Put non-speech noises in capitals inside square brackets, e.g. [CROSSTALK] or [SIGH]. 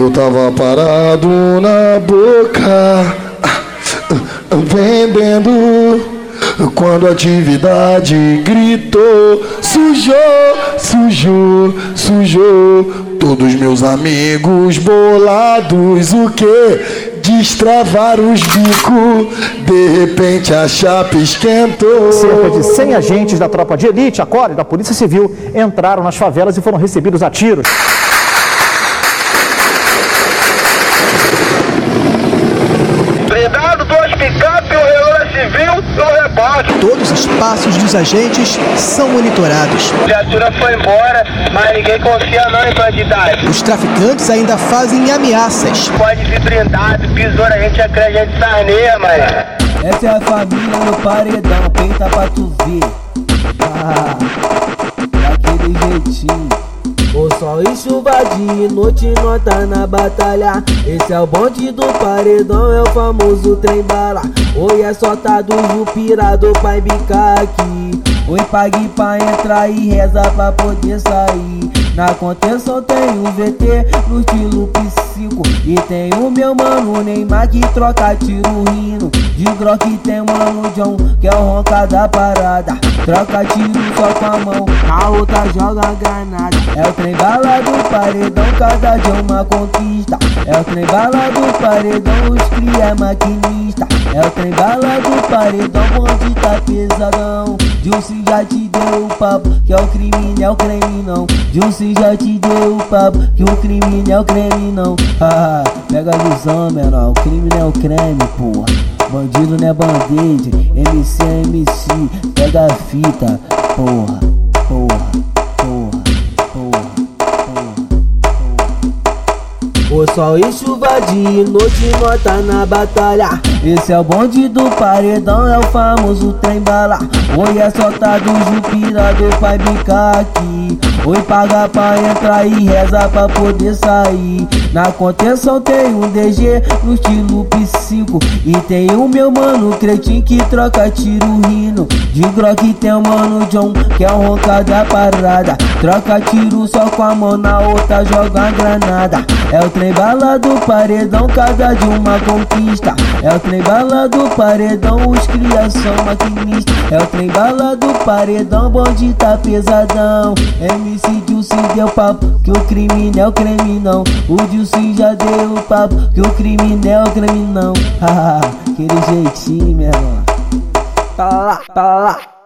Eu tava parado na boca, vendendo. Quando a atividade gritou, sujou, sujou, sujou. Todos meus amigos bolados, o que? Destravar os bicos, de repente a chapa esquentou. Cerca de 100 agentes da tropa de elite, a CORE, da Polícia Civil, entraram nas favelas e foram recebidos a tiros. Blindado, duas picape, o relógio civil no rebote. Todos os passos dos agentes são monitorados. A viatura foi embora, mas ninguém confia não em bandidagem. Os traficantes ainda fazem ameaças. Pode vir blindado, besouro, a gente acredita em sarneia, mano. Essa é a família no paredão, peita pra tu ver. Ah, daquele jeitinho. Sol e chuva de noite nota na batalha. Esse é o bonde do paredão, é o famoso trem bala. Oi é soltado jupirado pra embicar aqui. Oi pague pra entrar e reza pra poder sair. Na contenção tem o VT no estilo P5 E tem o meu mano Neymar que troca tiro rindo. De Glock tem mano John que é o ronca da parada. Troca tiro só com a mão, a outra joga granada. É o trem bala do paredão, cada dia uma conquista. É o trem bala do paredão, os cria é maquinista. É o trem bala do paredão, bonde tá pesadão. Dilce já te deu o papo, que é o crime, não é o creme não. Dilce já te deu o papo, que o crime não é o creme não. Haha, pega a visão, menor, o crime não é o creme, porra. Bandido não é band-aid, MC é MC, pega a fita, porra, O sol e chuva de noite nota na batalha. Esse é o bonde do paredão, é o famoso trem bala. Oi é soltado, jupirado, vai bicar aqui. Oi paga pra entrar e reza pra poder sair. Na contenção tem um DG no estilo P5 E tem o meu mano cretin que troca tiro rindo De Glock tem o mano John que é o ronca da parada Troca tiro só com a mão na outra joga uma granada. É o trem bala do paredão, cada de uma conquista. É o trem bala do paredão, os criação maquinista É o trem bala do paredão, bonde tá pesadão. MC Dilce deu papo, que o crime não é o creme não. O Dilce já deu papo, que o crime não é o creme não. [LAUGHS] Haha, aquele jeitinho, meu irmão. Tá lá, tá lá